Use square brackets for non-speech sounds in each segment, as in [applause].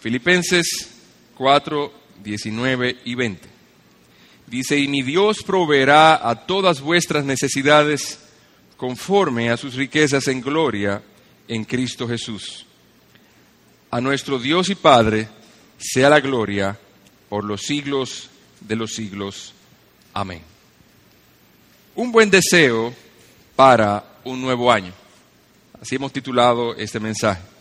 Filipenses 4, 19 y 20. Dice, y mi Dios proveerá a todas vuestras necesidades conforme a sus riquezas en gloria en Cristo Jesús. A nuestro Dios y Padre sea la gloria por los siglos de los siglos. Amén. Un buen deseo para un nuevo año. Así hemos titulado este mensaje.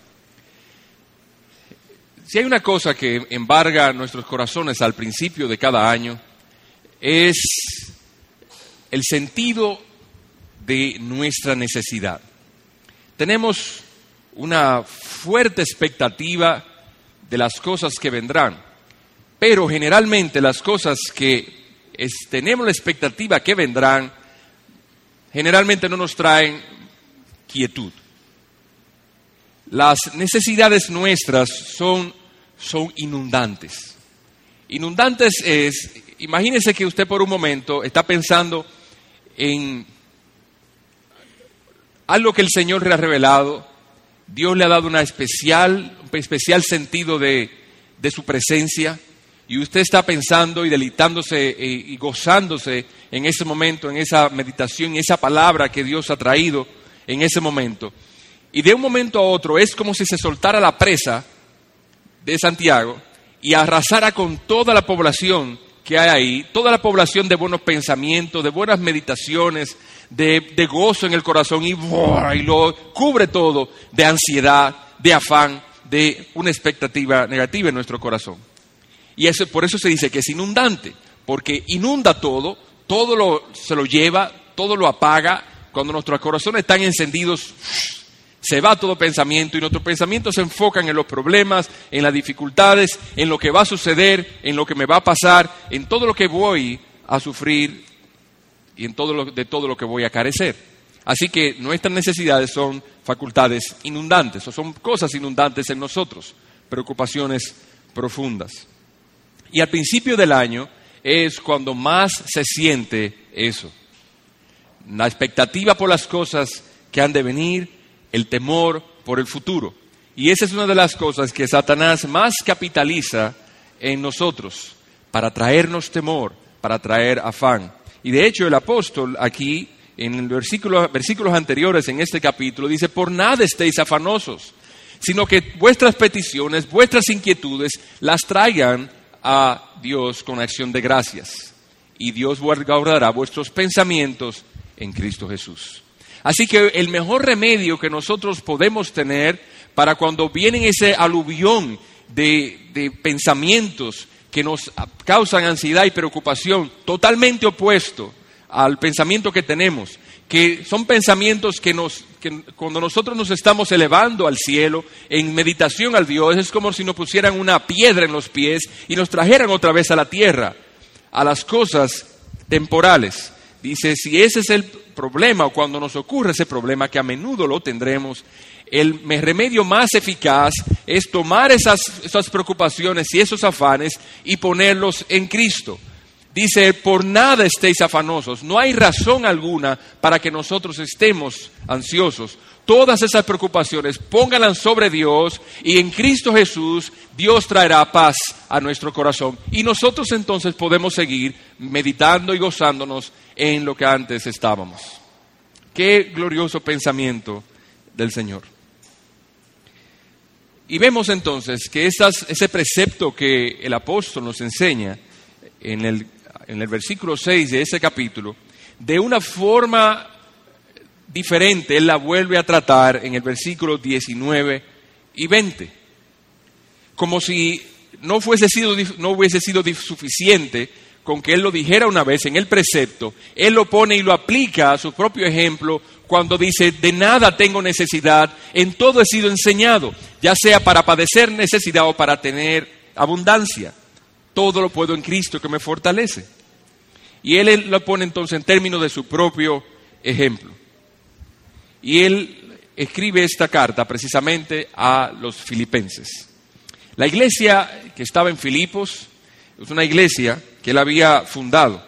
Si hay una cosa que embarga nuestros corazones al principio de cada año, es el sentido de nuestra necesidad. Tenemos una fuerte expectativa de las cosas que vendrán, pero generalmente las cosas que tenemos la expectativa que vendrán, generalmente no nos traen quietud. Las necesidades nuestras son, son inundantes. Inundantes es, imagínese que usted por un momento está pensando en algo que el Señor le ha revelado, Dios le ha dado una especial, un especial sentido de, de su presencia y usted está pensando y deleitándose eh, y gozándose en ese momento, en esa meditación, en esa palabra que Dios ha traído en ese momento. Y de un momento a otro es como si se soltara la presa de Santiago y arrasara con toda la población que hay ahí, toda la población de buenos pensamientos, de buenas meditaciones, de, gozo en el corazón y, y lo cubre todo de ansiedad, de afán, de una expectativa negativa en nuestro corazón. Y eso, por eso se dice que es inundante, porque inunda todo, todo lo, se lo lleva, todo lo apaga. Cuando nuestros corazones están encendidos, se va todo pensamiento y nuestros pensamientos se enfocan en los problemas, en las dificultades, en lo que va a suceder, en lo que me va a pasar, en todo lo que voy a sufrir y en todo lo, de todo lo que voy a carecer. Así que nuestras necesidades son facultades inundantes o son cosas inundantes en nosotros, preocupaciones profundas. Y al principio del año es cuando más se siente eso. La expectativa por las cosas que han de venir, el temor por el futuro. Y esa es una de las cosas que Satanás más capitaliza en nosotros, para traernos temor, para traer afán. Y de hecho el apóstol aquí, en versículos, versículos anteriores en este capítulo, dice, por nada estéis afanosos, sino que vuestras peticiones, vuestras inquietudes, las traigan a Dios con acción de gracias. Y Dios guardará vuestros pensamientos en Cristo Jesús. Así que el mejor remedio que nosotros podemos tener para cuando viene ese aluvión de, de pensamientos que nos causan ansiedad y preocupación, totalmente opuesto al pensamiento que tenemos, que son pensamientos que, nos, que cuando nosotros nos estamos elevando al cielo, en meditación al Dios, es como si nos pusieran una piedra en los pies y nos trajeran otra vez a la tierra, a las cosas temporales. Dice, si ese es el problema o cuando nos ocurre ese problema, que a menudo lo tendremos, el remedio más eficaz es tomar esas, esas preocupaciones y esos afanes y ponerlos en Cristo. Dice, por nada estéis afanosos. No hay razón alguna para que nosotros estemos ansiosos. Todas esas preocupaciones pónganlas sobre Dios y en Cristo Jesús Dios traerá paz a nuestro corazón. Y nosotros entonces podemos seguir meditando y gozándonos en lo que antes estábamos. Qué glorioso pensamiento del Señor. Y vemos entonces que ese precepto que el apóstol nos enseña en el en el versículo 6 de ese capítulo, de una forma diferente, él la vuelve a tratar en el versículo 19 y 20. Como si no, fuese sido, no hubiese sido suficiente con que él lo dijera una vez en el precepto, él lo pone y lo aplica a su propio ejemplo cuando dice, de nada tengo necesidad, en todo he sido enseñado, ya sea para padecer necesidad o para tener abundancia. Todo lo puedo en Cristo que me fortalece. Y él lo pone entonces en términos de su propio ejemplo. Y él escribe esta carta precisamente a los filipenses. La iglesia que estaba en Filipos es una iglesia que él había fundado,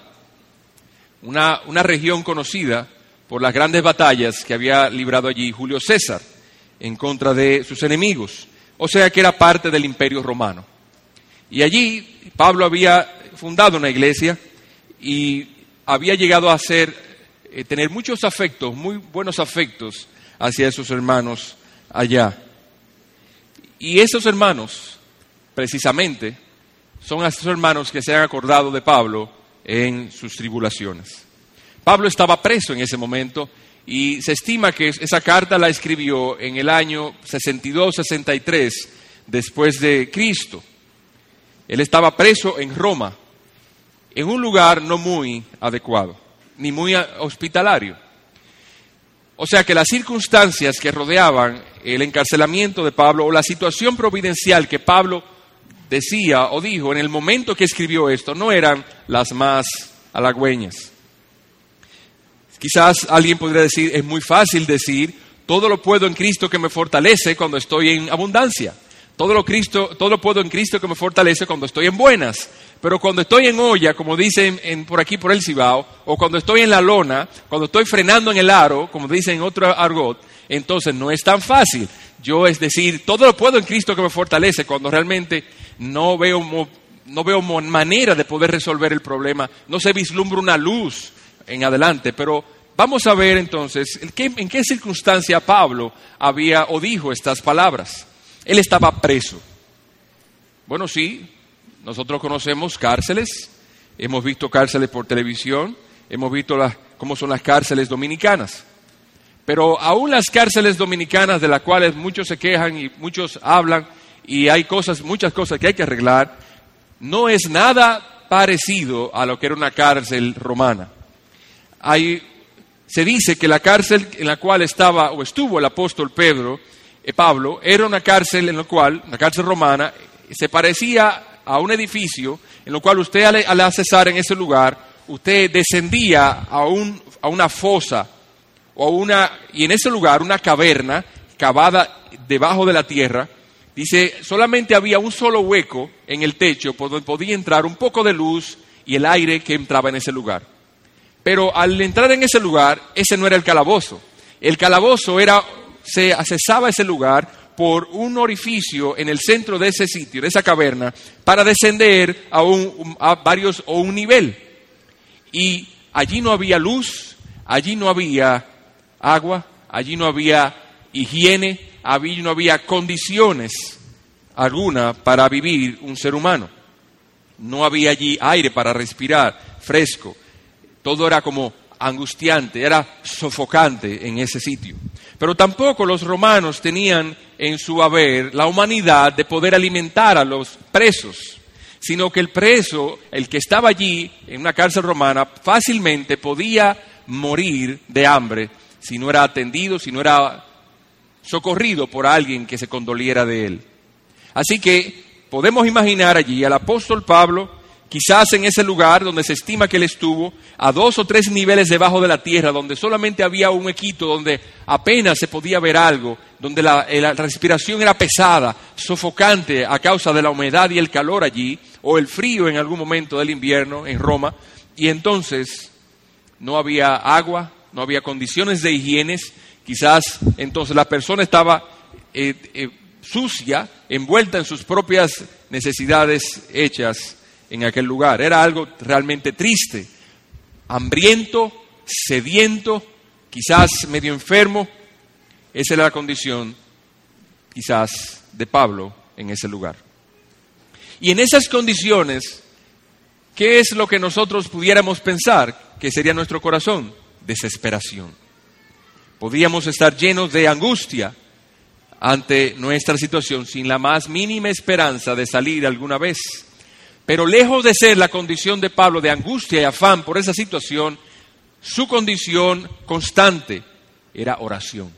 una, una región conocida por las grandes batallas que había librado allí Julio César en contra de sus enemigos. o sea que era parte del imperio romano. Y allí Pablo había fundado una iglesia y había llegado a ser, eh, tener muchos afectos, muy buenos afectos hacia esos hermanos allá. Y esos hermanos, precisamente, son esos hermanos que se han acordado de Pablo en sus tribulaciones. Pablo estaba preso en ese momento y se estima que esa carta la escribió en el año 62-63 después de Cristo. Él estaba preso en Roma, en un lugar no muy adecuado, ni muy hospitalario. O sea que las circunstancias que rodeaban el encarcelamiento de Pablo o la situación providencial que Pablo decía o dijo en el momento que escribió esto no eran las más halagüeñas. Quizás alguien podría decir, es muy fácil decir, todo lo puedo en Cristo que me fortalece cuando estoy en abundancia. Todo lo, Cristo, todo lo puedo en Cristo que me fortalece cuando estoy en buenas. Pero cuando estoy en olla, como dicen en, por aquí por el Cibao, o cuando estoy en la lona, cuando estoy frenando en el aro, como dicen en otro argot, entonces no es tan fácil. Yo es decir, todo lo puedo en Cristo que me fortalece cuando realmente no veo, no veo manera de poder resolver el problema, no se vislumbra una luz en adelante, pero vamos a ver entonces en qué circunstancia Pablo había o dijo estas palabras. Él estaba preso. Bueno, sí, nosotros conocemos cárceles, hemos visto cárceles por televisión, hemos visto cómo son las cárceles dominicanas. Pero aún las cárceles dominicanas de las cuales muchos se quejan y muchos hablan y hay cosas, muchas cosas que hay que arreglar, no es nada parecido a lo que era una cárcel romana se dice que la cárcel en la cual estaba o estuvo el apóstol Pedro, eh, Pablo, era una cárcel en la cual, una cárcel romana, se parecía a un edificio en lo cual usted al, accesar en ese lugar, usted descendía a, a una fosa o una, y en ese lugar una caverna cavada debajo de la tierra, dice, solamente había un solo hueco en el techo por donde podía entrar un poco de luz y el aire que entraba en ese lugar. Pero al entrar en ese lugar, ese no era el calabozo. El calabozo era, se accesaba a ese lugar por un orificio en el centro de ese sitio, de esa caverna, para descender a, un, a varios o un nivel. Y allí no había luz, allí no había agua, allí no había higiene, allí no había condiciones alguna para vivir un ser humano. No había allí aire para respirar fresco. Todo era como angustiante, era sofocante en ese sitio. Pero tampoco los romanos tenían en su haber la humanidad de poder alimentar a los presos, sino que el preso, el que estaba allí en una cárcel romana, fácilmente podía morir de hambre si no era atendido, si no era socorrido por alguien que se condoliera de él. Así que podemos imaginar allí al apóstol Pablo Quizás en ese lugar donde se estima que él estuvo, a dos o tres niveles debajo de la tierra, donde solamente había un equito, donde apenas se podía ver algo, donde la, eh, la, respiración era pesada, sofocante a causa de la humedad y el calor allí, o el frío en algún momento del invierno en Roma, y entonces no había agua, no había condiciones de higiene, quizás entonces la persona estaba eh, eh, sucia, envuelta en sus propias necesidades hechas en aquel lugar. Era algo realmente triste, hambriento, sediento, quizás medio enfermo. Esa era la condición quizás de Pablo en ese lugar. Y en esas condiciones, ¿qué es lo que nosotros pudiéramos pensar que sería nuestro corazón? Desesperación. Podríamos estar llenos de angustia ante nuestra situación sin la más mínima esperanza de salir alguna vez. Pero lejos de ser la condición de Pablo de angustia y afán por esa situación, su condición constante era oración.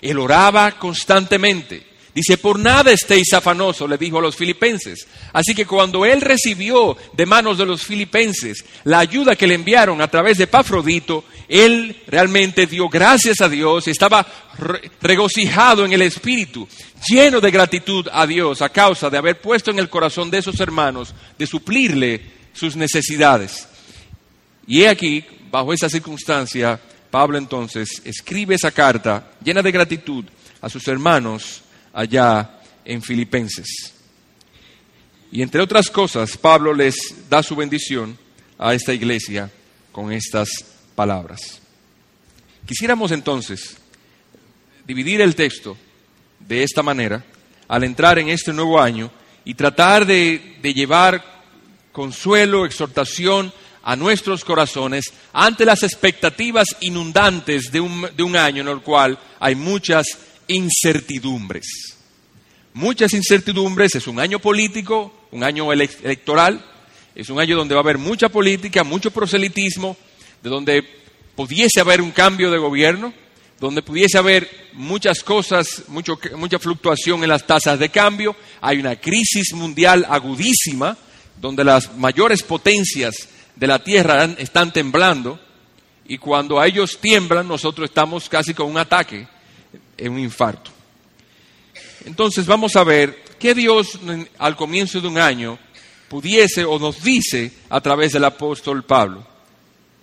Él oraba constantemente. Dice, por nada estéis afanosos, le dijo a los filipenses. Así que cuando él recibió de manos de los filipenses la ayuda que le enviaron a través de Pafrodito, él realmente dio gracias a Dios y estaba regocijado en el espíritu, lleno de gratitud a Dios a causa de haber puesto en el corazón de esos hermanos de suplirle sus necesidades. Y he aquí, bajo esa circunstancia, Pablo entonces escribe esa carta llena de gratitud a sus hermanos allá en Filipenses. Y entre otras cosas, Pablo les da su bendición a esta iglesia con estas palabras. Quisiéramos entonces dividir el texto de esta manera al entrar en este nuevo año y tratar de, de llevar consuelo, exhortación a nuestros corazones ante las expectativas inundantes de un, de un año en el cual hay muchas incertidumbres. Muchas incertidumbres, es un año político, un año electoral, es un año donde va a haber mucha política, mucho proselitismo, de donde pudiese haber un cambio de gobierno, donde pudiese haber muchas cosas, mucho, mucha fluctuación en las tasas de cambio, hay una crisis mundial agudísima, donde las mayores potencias de la tierra están temblando, y cuando a ellos tiemblan, nosotros estamos casi con un ataque, en un infarto. Entonces vamos a ver qué Dios al comienzo de un año pudiese o nos dice a través del apóstol Pablo,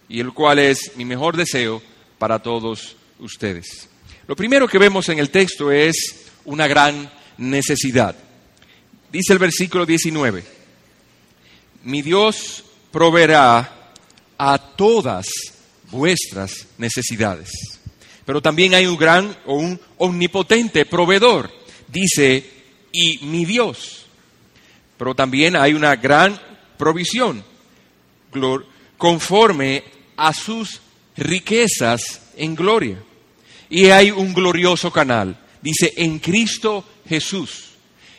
y el cual es mi mejor deseo para todos ustedes. Lo primero que vemos en el texto es una gran necesidad. Dice el versículo 19, mi Dios proveerá a todas vuestras necesidades. Pero también hay un gran o un omnipotente proveedor. Dice, y mi Dios. Pero también hay una gran provisión conforme a sus riquezas en gloria. Y hay un glorioso canal, dice, en Cristo Jesús.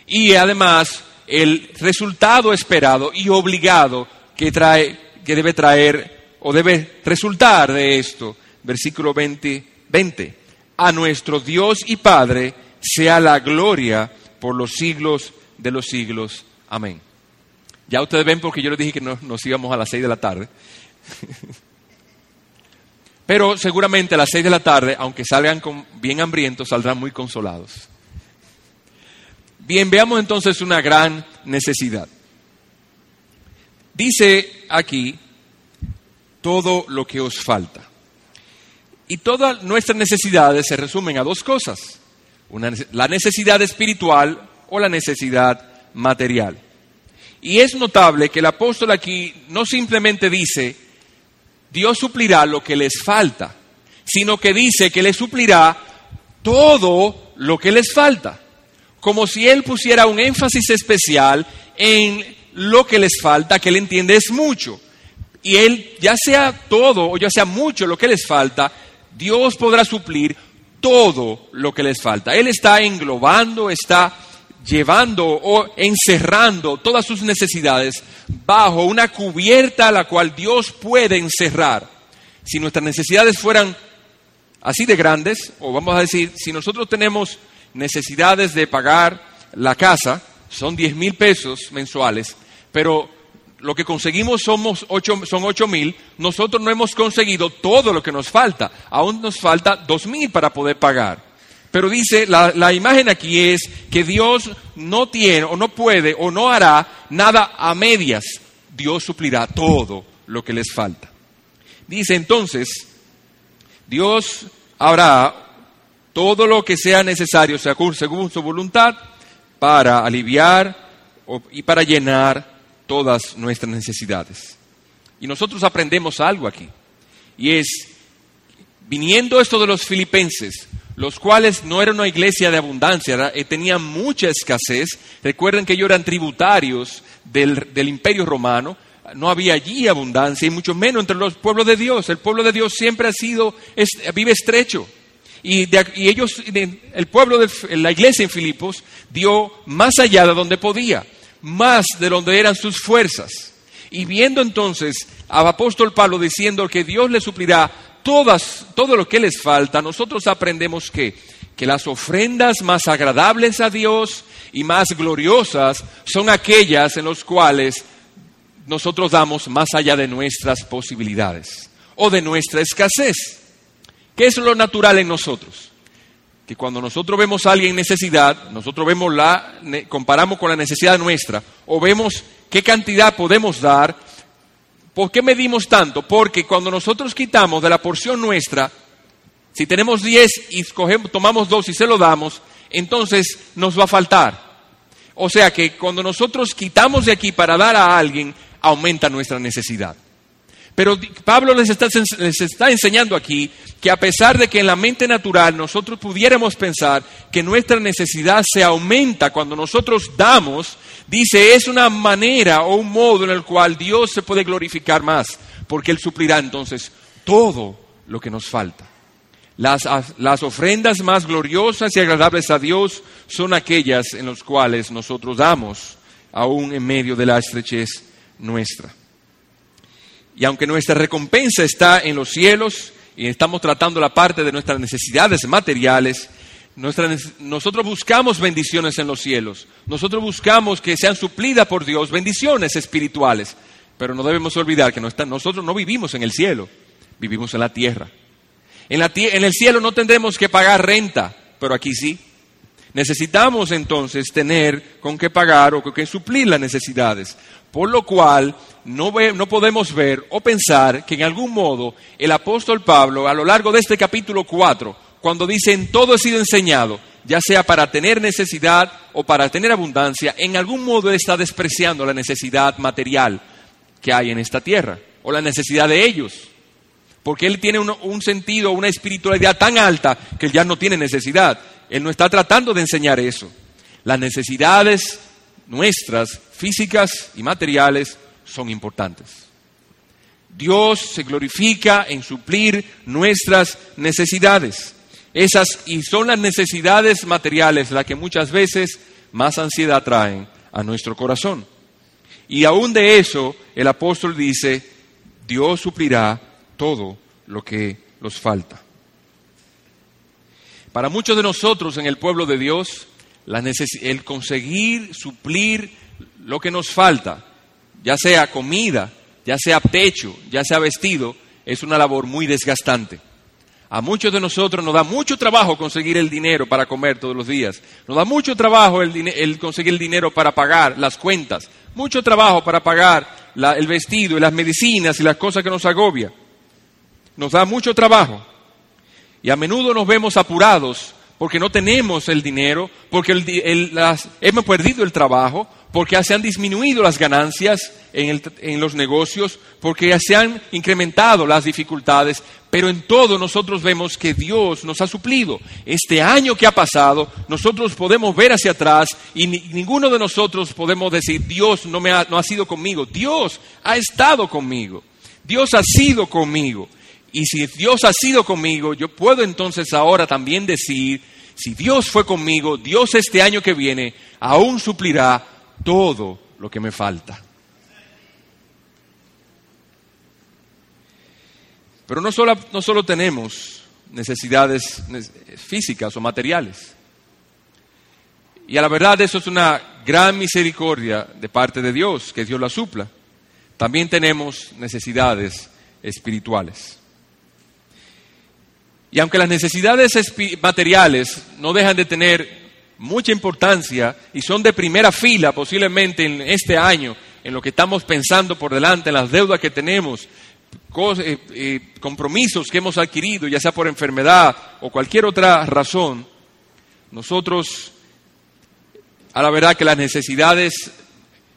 Y además el resultado esperado y obligado que, trae, que debe traer o debe resultar de esto, versículo 20, 20. A nuestro Dios y Padre sea la gloria por los siglos de los siglos. Amén. Ya ustedes ven porque yo les dije que nos, nos íbamos a las seis de la tarde. [laughs] Pero seguramente a las seis de la tarde, aunque salgan con, bien hambrientos, saldrán muy consolados. Bien, veamos entonces una gran necesidad. Dice aquí todo lo que os falta. Y todas nuestras necesidades se resumen a dos cosas. la necesidad espiritual o la necesidad material. Y es notable que el apóstol aquí no simplemente dice, Dios suplirá lo que les falta, sino que dice que les suplirá todo lo que les falta. Como si Él pusiera un énfasis especial en lo que les falta, que Él entiende es mucho. Y Él, ya sea todo o ya sea mucho lo que les falta, Dios podrá suplir todo lo que les falta. Él está englobando, está llevando o encerrando todas sus necesidades bajo una cubierta a la cual Dios puede encerrar. Si nuestras necesidades fueran así de grandes, o vamos a decir, si nosotros tenemos necesidades de pagar la casa, son 10 mil pesos mensuales, pero lo que conseguimos somos ocho, son 8 mil, nosotros no hemos conseguido todo lo que nos falta, aún nos falta 2 mil para poder pagar. Pero dice, la, la, imagen aquí es que Dios no tiene o no puede o no hará nada a medias. Dios suplirá todo lo que les falta. Dice entonces, Dios hará todo lo que sea necesario según, según su voluntad para aliviar y para llenar todas nuestras necesidades. Y nosotros aprendemos algo aquí. Y es, viniendo esto de los filipenses, los cuales no eran una iglesia de abundancia, eh, tenían mucha escasez. Recuerden que ellos eran tributarios del, del, imperio romano, no había allí abundancia y mucho menos entre los pueblos de Dios. El pueblo de Dios siempre ha sido, vive estrecho. Y, y ellos, el pueblo de la iglesia en Filipos dio más allá de donde podía, más de donde eran sus fuerzas. Y viendo entonces al apóstol Pablo diciendo que Dios le suplirá todas, todo lo que les falta, nosotros aprendemos que, que las ofrendas más agradables a Dios y más gloriosas son aquellas en las cuales nosotros damos más allá de nuestras posibilidades o de nuestra escasez. ¿Qué es lo natural en nosotros? Que cuando nosotros vemos a alguien en necesidad, nosotros vemos la, comparamos con la necesidad nuestra o vemos qué cantidad podemos dar ¿Por qué medimos tanto? Porque cuando nosotros quitamos de la porción nuestra, si tenemos 10 y tomamos dos y se lo damos, entonces nos va a faltar. O sea que cuando nosotros quitamos de aquí para dar a alguien, aumenta nuestra necesidad. Pero Pablo les está, enseñando aquí que a pesar de que en la mente natural nosotros pudiéramos pensar que nuestra necesidad se aumenta cuando nosotros damos, dice es una manera o un modo en el cual Dios se puede glorificar más, porque Él suplirá entonces todo lo que nos falta. Las, las ofrendas más gloriosas y agradables a Dios son aquellas en las cuales nosotros damos, aún en medio de la estrechez nuestra. Y aunque nuestra recompensa está en los cielos y estamos tratando la parte de nuestras necesidades materiales, nosotros buscamos bendiciones en los cielos. Nosotros buscamos que sean suplidas por Dios bendiciones espirituales. Pero no debemos olvidar que nosotros no vivimos en el cielo, vivimos en la tierra. En, en el cielo no tendremos que pagar renta, pero aquí sí. Necesitamos entonces tener con qué pagar o con qué suplir las necesidades. Por lo cual no, no, podemos ver o pensar que en algún modo el apóstol Pablo, a lo largo de este capítulo 4, cuando dice en todo he sido enseñado, ya sea para tener necesidad o para tener abundancia, en algún modo está despreciando la necesidad material que hay en esta tierra o la necesidad de ellos. Porque él tiene un, un sentido, una espiritualidad tan alta que él ya no tiene necesidad. Él no está tratando de enseñar eso. Las necesidades nuestras, físicas y materiales, son importantes. Dios se glorifica en suplir nuestras necesidades. Esas y son las necesidades materiales las que muchas veces más ansiedad traen a nuestro corazón. Y aún de eso el apóstol dice, Dios suplirá todo lo que nos falta. Para muchos de nosotros en el pueblo de Dios, el conseguir suplir lo que nos falta, ya sea comida, ya sea techo, ya sea vestido, es una labor muy desgastante. A muchos de nosotros nos da mucho trabajo conseguir el dinero para comer todos los días. Nos da mucho trabajo el, conseguir el dinero para pagar las cuentas. Mucho trabajo para pagar el vestido y las medicinas y las cosas que nos agobia. Nos da mucho trabajo. Y a menudo nos vemos apurados porque no tenemos el dinero, porque hemos perdido el trabajo, porque se han disminuido las ganancias en, los negocios, porque se han incrementado las dificultades, pero en todo nosotros vemos que Dios nos ha suplido. Este año que ha pasado, nosotros podemos ver hacia atrás y ninguno de nosotros podemos decir, Dios no, me ha, no ha sido conmigo, Dios ha estado conmigo, Dios ha sido conmigo. Y si Dios ha sido conmigo, yo puedo entonces ahora también decir, si Dios fue conmigo, Dios este año que viene aún suplirá todo lo que me falta. Pero no solo, no solo tenemos necesidades físicas o materiales. Y a la verdad eso es una gran misericordia de parte de Dios, que Dios la supla. También tenemos necesidades espirituales. Y aunque las necesidades materiales no dejan de tener mucha importancia y son de primera fila posiblemente en este año, en lo que estamos pensando por delante, en las deudas que tenemos, eh, eh, compromisos que hemos adquirido, ya sea por enfermedad o cualquier otra razón, nosotros, a la verdad que las necesidades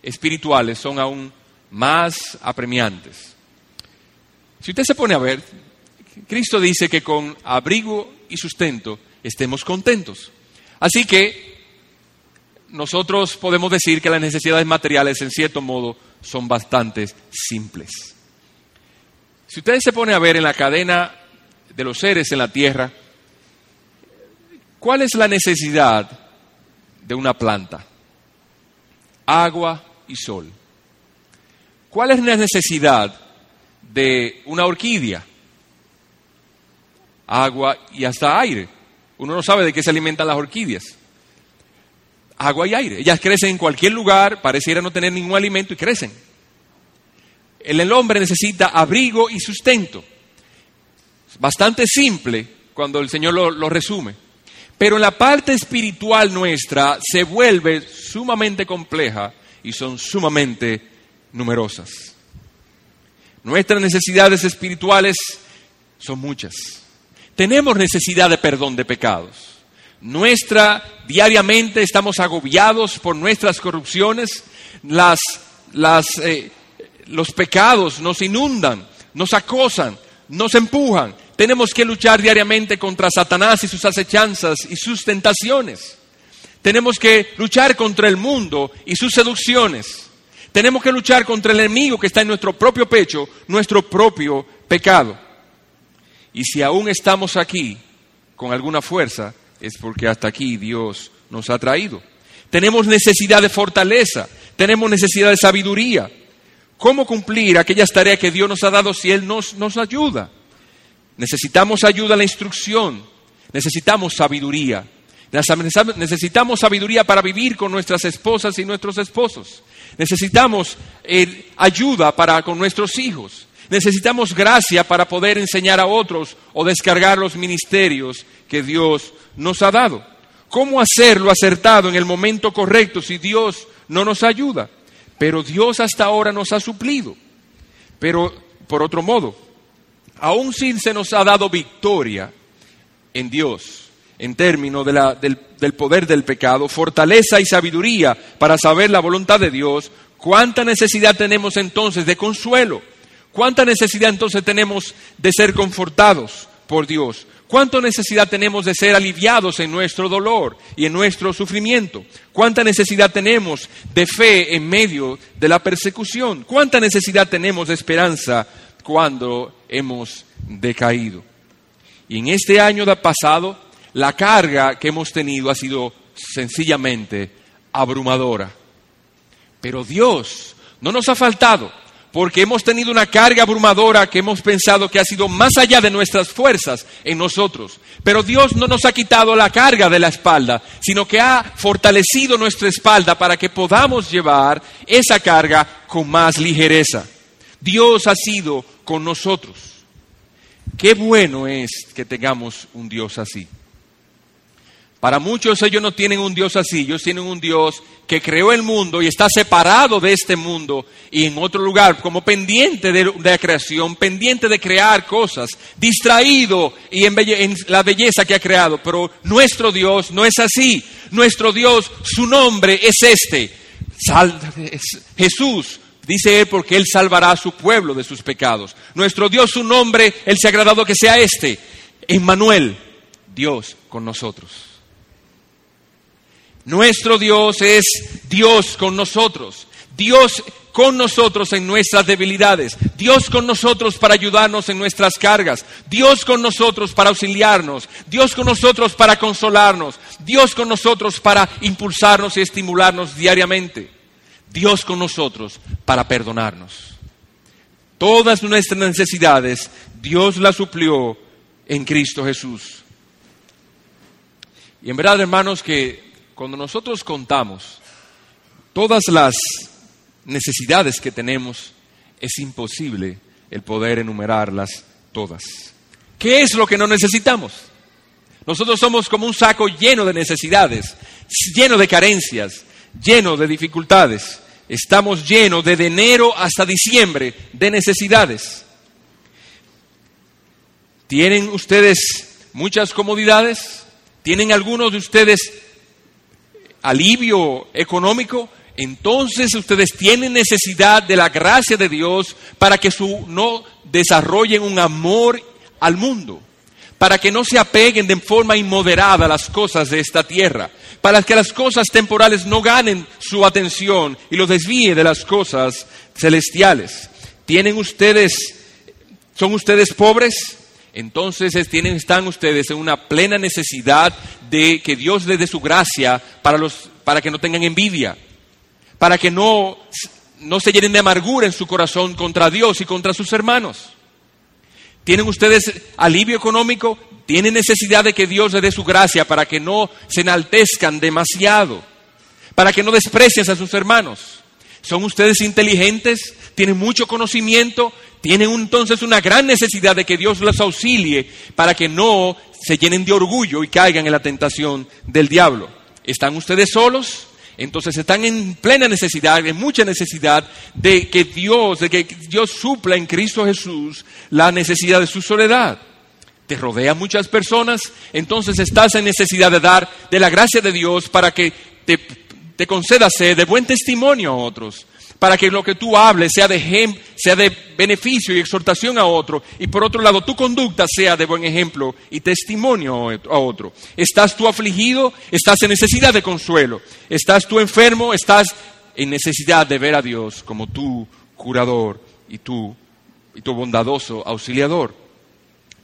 espirituales son aún más apremiantes. Si usted se pone a ver, Cristo dice que con abrigo y sustento estemos contentos. Así que nosotros podemos decir que las necesidades materiales en cierto modo son bastante simples. Si ustedes se ponen a ver en la cadena de los seres en la tierra, ¿cuál es la necesidad de una planta? Agua y sol. ¿Cuál es la necesidad de una orquídea? agua y hasta aire. Uno no sabe de qué se alimentan las orquídeas. Agua y aire. Ellas crecen en cualquier lugar, pareciera no tener ningún alimento y crecen. El hombre necesita abrigo y sustento. Bastante simple cuando el Señor lo, lo resume. Pero en la parte espiritual nuestra se vuelve sumamente compleja y son sumamente numerosas. Nuestras necesidades espirituales son muchas. Tenemos necesidad de perdón de pecados. Nuestra, diariamente estamos agobiados por nuestras corrupciones, las, las, eh, los pecados nos inundan, nos acosan, nos empujan. Tenemos que luchar diariamente contra Satanás y sus acechanzas y sus tentaciones. Tenemos que luchar contra el mundo y sus seducciones. Tenemos que luchar contra el enemigo que está en nuestro propio pecho, nuestro propio pecado. Y si aún estamos aquí con alguna fuerza, es porque hasta aquí Dios nos ha traído. Tenemos necesidad de fortaleza, tenemos necesidad de sabiduría. ¿Cómo cumplir aquellas tareas que Dios nos ha dado si Él nos, nos ayuda? Necesitamos ayuda en la instrucción, necesitamos sabiduría. Necesitamos sabiduría para vivir con nuestras esposas y nuestros esposos. Necesitamos eh, ayuda para con nuestros hijos. Necesitamos gracia para poder enseñar a otros o descargar los ministerios que Dios nos ha dado. ¿Cómo hacerlo acertado en el momento correcto si Dios no nos ayuda? Pero Dios hasta ahora nos ha suplido. Pero, por otro modo, aún si se nos ha dado victoria en Dios, en términos del, del poder del pecado, fortaleza y sabiduría para saber la voluntad de Dios, ¿cuánta necesidad tenemos entonces de consuelo? ¿Cuánta necesidad entonces tenemos de ser confortados por Dios? ¿Cuánta necesidad tenemos de ser aliviados en nuestro dolor y en nuestro sufrimiento? ¿Cuánta necesidad tenemos de fe en medio de la persecución? ¿Cuánta necesidad tenemos de esperanza cuando hemos decaído? Y en este año pasado la carga que hemos tenido ha sido sencillamente abrumadora. Pero Dios no nos ha faltado, porque hemos tenido una carga abrumadora que hemos pensado que ha sido más allá de nuestras fuerzas en nosotros. Pero Dios no nos ha quitado la carga de la espalda, sino que ha fortalecido nuestra espalda para que podamos llevar esa carga con más ligereza. Dios ha sido con nosotros. Qué bueno es que tengamos un Dios así. Para muchos ellos no tienen un Dios así, ellos tienen un Dios que creó el mundo y está separado de este mundo y en otro lugar, como pendiente de, la creación, pendiente de crear cosas, distraído y en, la belleza que ha creado. Pero nuestro Dios no es así. Nuestro Dios, su nombre es este. Jesús, dice él, porque él salvará a su pueblo de sus pecados. Nuestro Dios, su nombre, él se ha agradado que sea este. Emmanuel, Dios con nosotros. Nuestro Dios es Dios con nosotros. Dios con nosotros en nuestras debilidades. Dios con nosotros para ayudarnos en nuestras cargas. Dios con nosotros para auxiliarnos. Dios con nosotros para consolarnos. Dios con nosotros para impulsarnos y estimularnos diariamente. Dios con nosotros para perdonarnos. Todas nuestras necesidades Dios las suplió en Cristo Jesús. Y en verdad, hermanos, que cuando nosotros contamos todas las necesidades que tenemos, es imposible el poder enumerarlas todas. ¿Qué es lo que no necesitamos? Nosotros somos como un saco lleno de necesidades, lleno de carencias, lleno de dificultades. Estamos llenos de enero hasta diciembre de necesidades. ¿Tienen ustedes muchas comodidades? ¿Tienen algunos de ustedes alivio económico, entonces ustedes tienen necesidad de la gracia de Dios para que su, no desarrollen un amor al mundo, para que no se apeguen de forma inmoderada a las cosas de esta tierra, para que las cosas temporales no ganen su atención y los desvíe de las cosas celestiales. ¿Tienen ustedes, son ustedes pobres? Entonces están ustedes en una plena necesidad de que Dios les dé su gracia para, los, para que no tengan envidia, para que no, no se llenen de amargura en su corazón contra Dios y contra sus hermanos. ¿Tienen ustedes alivio económico? ¿Tienen necesidad de que Dios les dé su gracia para que no se enaltezcan demasiado? Para que no desprecien a sus hermanos. ¿Son ustedes inteligentes? ¿Tienen mucho conocimiento? Tienen entonces una gran necesidad de que Dios los auxilie para que no se llenen de orgullo y caigan en la tentación del diablo. ¿Están ustedes solos? Entonces están en plena necesidad, en mucha necesidad de que Dios, de que Dios supla en Cristo Jesús la necesidad de su soledad. te rodean muchas personas, entonces estás en necesidad de dar de la gracia de Dios para que te, te conceda ser de buen testimonio a otros, para que lo que tú hables sea de, sea de beneficio y exhortación a otro, y por otro lado tu conducta sea de buen ejemplo y testimonio a otro. ¿Estás tú afligido? ¿Estás en necesidad de consuelo? ¿Estás tú enfermo? ¿Estás en necesidad de ver a Dios como tu curador y tu, y tu bondadoso auxiliador?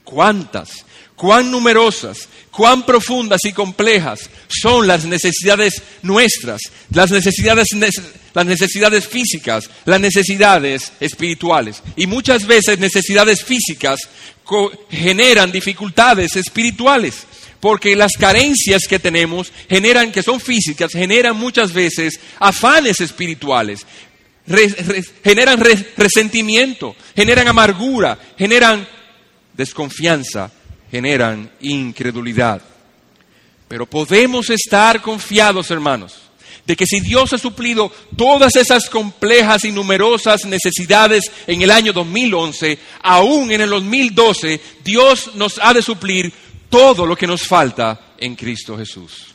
¿Cuántas? ¿Cuán numerosas? ¿Cuán profundas y complejas son las necesidades nuestras? Las necesidades, las necesidades físicas, las necesidades espirituales. Y muchas veces necesidades físicas generan dificultades espirituales porque las carencias que tenemos generan, que son físicas, generan muchas veces afanes espirituales, generan resentimiento, generan amargura, generan desconfianza, generan incredulidad. Pero podemos estar confiados, hermanos, de que si Dios ha suplido todas esas complejas y numerosas necesidades en el año 2011, aún en el 2012, Dios nos ha de suplir todo lo que nos falta en Cristo Jesús.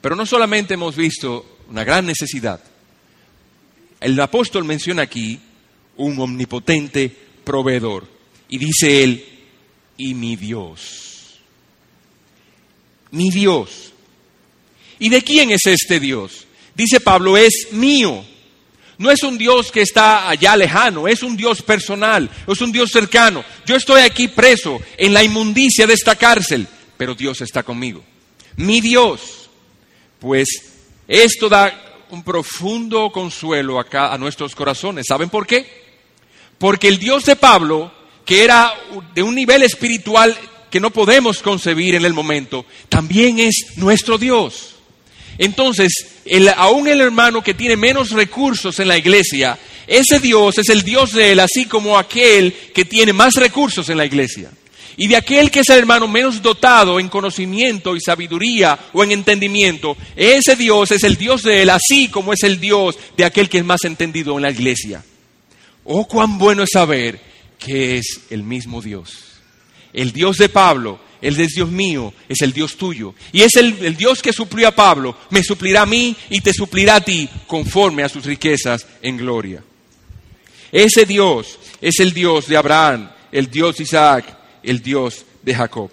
Pero no solamente hemos visto una gran necesidad, el apóstol menciona aquí un omnipotente proveedor. Y dice él, y mi Dios. Mi Dios. ¿Y de quién es este Dios? Dice Pablo, es mío. No es un Dios que está allá lejano, es un Dios personal, es un Dios cercano. Yo estoy aquí preso en la inmundicia de esta cárcel, pero Dios está conmigo. Mi Dios. Pues esto da un profundo consuelo acá a nuestros corazones. ¿Saben por qué? Porque el Dios de Pablo que era de un nivel espiritual que no podemos concebir en el momento, también es nuestro Dios. Entonces, aún el hermano que tiene menos recursos en la iglesia, ese Dios es el Dios de él, así como aquel que tiene más recursos en la iglesia. Y de aquel que es el hermano menos dotado en conocimiento y sabiduría o en entendimiento, ese Dios es el Dios de él, así como es el Dios de aquel que es más entendido en la iglesia. Oh, cuán bueno es saber que es el mismo Dios. El Dios de Pablo, el Dios mío, es el Dios tuyo. Y es el, Dios que suplió a Pablo, me suplirá a mí y te suplirá a ti conforme a sus riquezas en gloria. Ese Dios es el Dios de Abraham, el Dios de Isaac, el Dios de Jacob.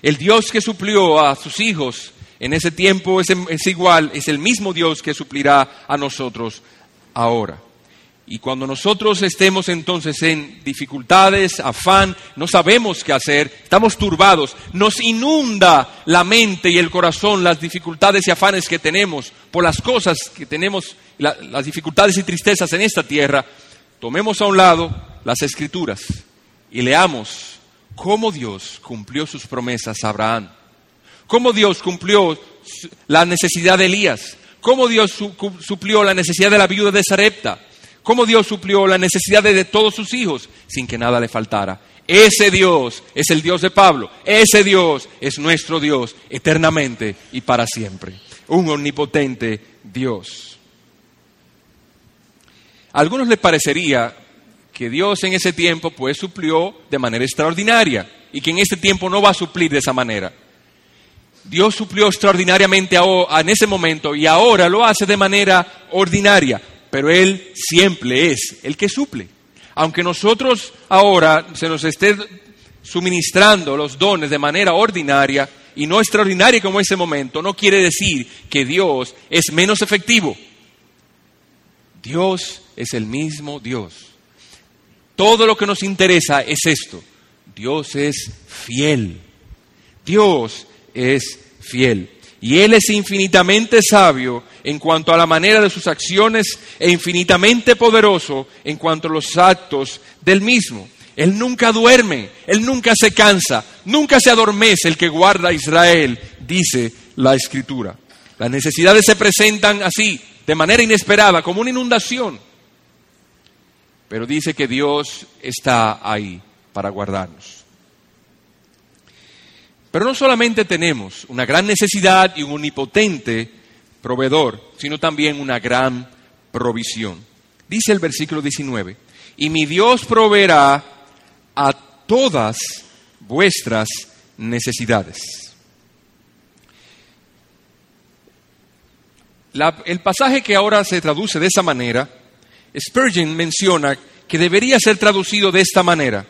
El Dios que suplió a sus hijos en ese tiempo es igual, es el mismo Dios que suplirá a nosotros ahora. Y cuando nosotros estemos entonces en dificultades, afán, no sabemos qué hacer, estamos turbados, nos inunda la mente y el corazón las dificultades y afanes que tenemos por las cosas que tenemos, las dificultades y tristezas en esta tierra, tomemos a un lado las escrituras y leamos cómo Dios cumplió sus promesas a Abraham, cómo Dios cumplió la necesidad de Elías, cómo Dios suplió la necesidad de la viuda de Sarepta cómo Dios suplió la necesidad de todos sus hijos sin que nada le faltara. Ese Dios es el Dios de Pablo. Ese Dios es nuestro Dios eternamente y para siempre. Un omnipotente Dios. A algunos les parecería que Dios en ese tiempo pues suplió de manera extraordinaria y que en este tiempo no va a suplir de esa manera. Dios suplió extraordinariamente en ese momento y ahora lo hace de manera ordinaria pero Él siempre es el que suple. Aunque nosotros ahora se nos esté suministrando los dones de manera ordinaria y no extraordinaria como ese momento, no quiere decir que Dios es menos efectivo. Dios es el mismo Dios. Todo lo que nos interesa es esto. Dios es fiel. Dios es fiel. Y Él es infinitamente sabio en cuanto a la manera de sus acciones e infinitamente poderoso en cuanto a los actos del mismo. Él nunca duerme, Él nunca se cansa, nunca se adormece el que guarda a Israel, dice la Escritura. Las necesidades se presentan así, de manera inesperada, como una inundación. Pero dice que Dios está ahí para guardarnos. Pero no solamente tenemos una gran necesidad y un omnipotente proveedor, sino también una gran provisión. Dice el versículo 19, y mi Dios proveerá a todas vuestras necesidades. el pasaje que ahora se traduce de esa manera, Spurgeon menciona que debería ser traducido de esta manera.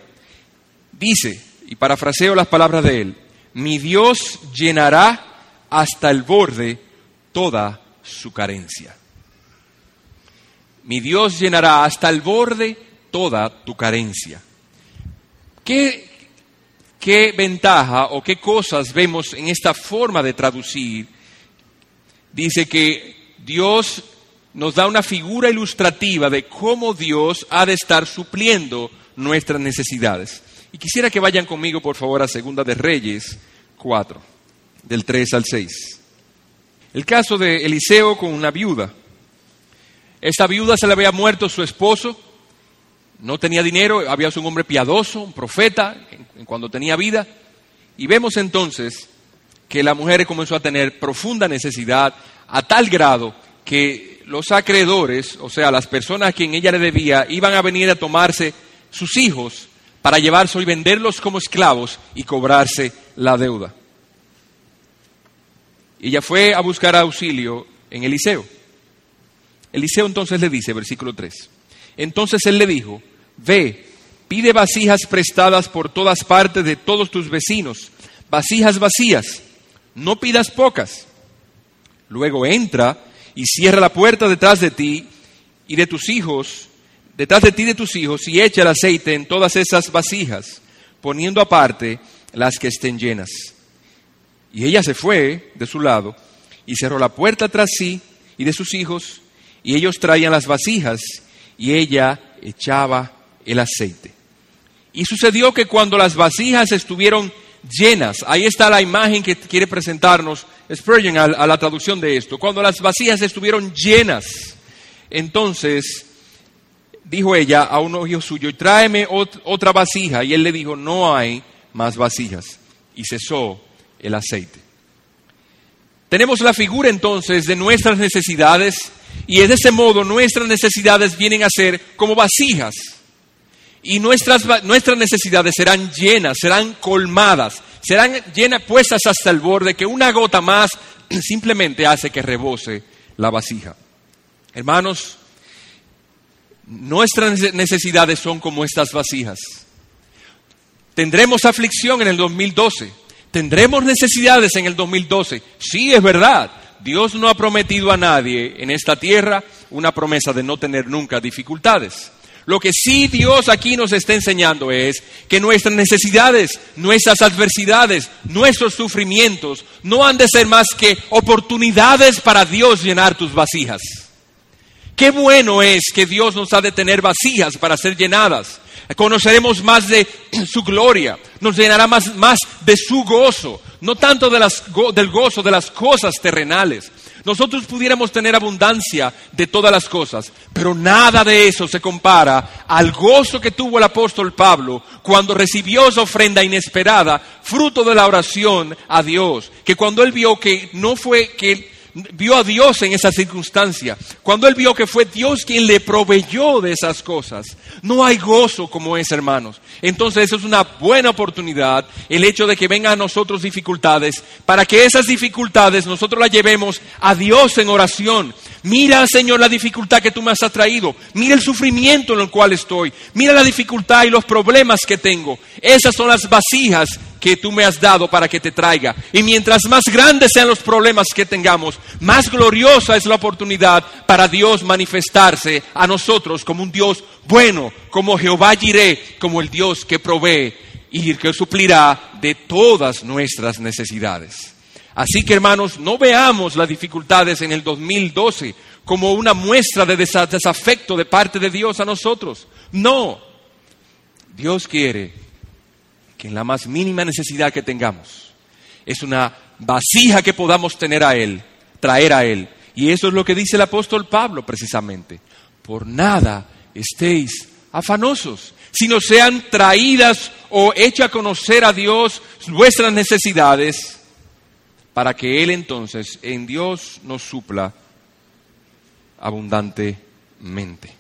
Dice, y parafraseo las palabras de él, mi Dios llenará hasta el borde toda su carencia. Mi Dios llenará hasta el borde toda tu carencia. ¿Qué, ¿Qué ventaja o qué cosas vemos en esta forma de traducir? Dice que Dios nos da una figura ilustrativa de cómo Dios ha de estar supliendo nuestras necesidades. Y quisiera que vayan conmigo, por favor, a Segunda de Reyes 4, del 3 al 6. El caso de Eliseo con una viuda. Esta viuda se le había muerto su esposo, no tenía dinero, había sido un hombre piadoso, un profeta, cuando tenía vida. Y vemos entonces que la mujer comenzó a tener profunda necesidad a tal grado que los acreedores, o sea, las personas a quien ella le debía, iban a venir a tomarse sus hijos para llevarse y venderlos como esclavos y cobrarse la deuda. Y ella fue a buscar auxilio en Eliseo. Eliseo entonces le dice, versículo 3, entonces él le dijo, ve, pide vasijas prestadas por todas partes de todos tus vecinos, vasijas vacías, no pidas pocas. Luego entra y cierra la puerta detrás de ti y de tus hijos, detrás de ti de tus hijos, y echa el aceite en todas esas vasijas, poniendo aparte las que estén llenas. Y ella se fue de su lado y cerró la puerta tras sí y de sus hijos, y ellos traían las vasijas, y ella echaba el aceite. Y sucedió que cuando las vasijas estuvieron llenas, ahí está la imagen que quiere presentarnos Spurgeon a la traducción de esto, cuando las vasijas estuvieron llenas, entonces dijo ella a un hijo suyo, tráeme otra vasija. Y él le dijo, no hay más vasijas. Y cesó el aceite. Tenemos la figura entonces de nuestras necesidades y de ese modo nuestras necesidades vienen a ser como vasijas. Y nuestras, nuestras necesidades serán llenas, serán colmadas, serán llenas, puestas hasta el borde, que una gota más [clears throat] simplemente hace que rebose la vasija. Hermanos, nuestras necesidades son como estas vasijas. Tendremos aflicción en el 2012. Tendremos necesidades en el 2012. Sí, es verdad. Dios no ha prometido a nadie en esta tierra una promesa de no tener nunca dificultades. Lo que sí Dios aquí nos está enseñando es que nuestras necesidades, nuestras adversidades, nuestros sufrimientos no han de ser más que oportunidades para Dios llenar tus vasijas. Qué bueno es que Dios nos ha de tener vasijas para ser llenadas. Conoceremos más de [clears throat] su gloria, nos llenará más, más de su gozo, no tanto del gozo de las cosas terrenales, nosotros pudiéramos tener abundancia de todas las cosas, pero nada de eso se compara al gozo que tuvo el apóstol Pablo cuando recibió esa ofrenda inesperada, fruto de la oración a Dios, que cuando él vio que no fue que vio a Dios en esa circunstancia, cuando él vio que fue Dios quien le proveyó de esas cosas, no hay gozo como es, hermanos. Entonces eso es una buena oportunidad, el hecho de que vengan a nosotros dificultades, para que esas dificultades nosotros las llevemos a Dios en oración. Mira, Señor, la dificultad que tú me has traído. Mira el sufrimiento en el cual estoy. Mira la dificultad y los problemas que tengo. Esas son las vasijas que tú me has dado para que te traiga. Y mientras más grandes sean los problemas que tengamos, más gloriosa es la oportunidad para Dios manifestarse a nosotros como un Dios bueno, como Jehová Jireh, como el Dios que provee y que suplirá de todas nuestras necesidades. Así que hermanos, no veamos las dificultades en el 2012 como una muestra de desafecto de parte de Dios a nosotros. No, Dios quiere que en la más mínima necesidad que tengamos es una vasija que podamos tener a Él, traer a Él. Y eso es lo que dice el apóstol Pablo precisamente. Por nada estéis afanosos, sino sean traídas o hechas a conocer a Dios vuestras necesidades, para que Él entonces en Dios nos supla abundantemente.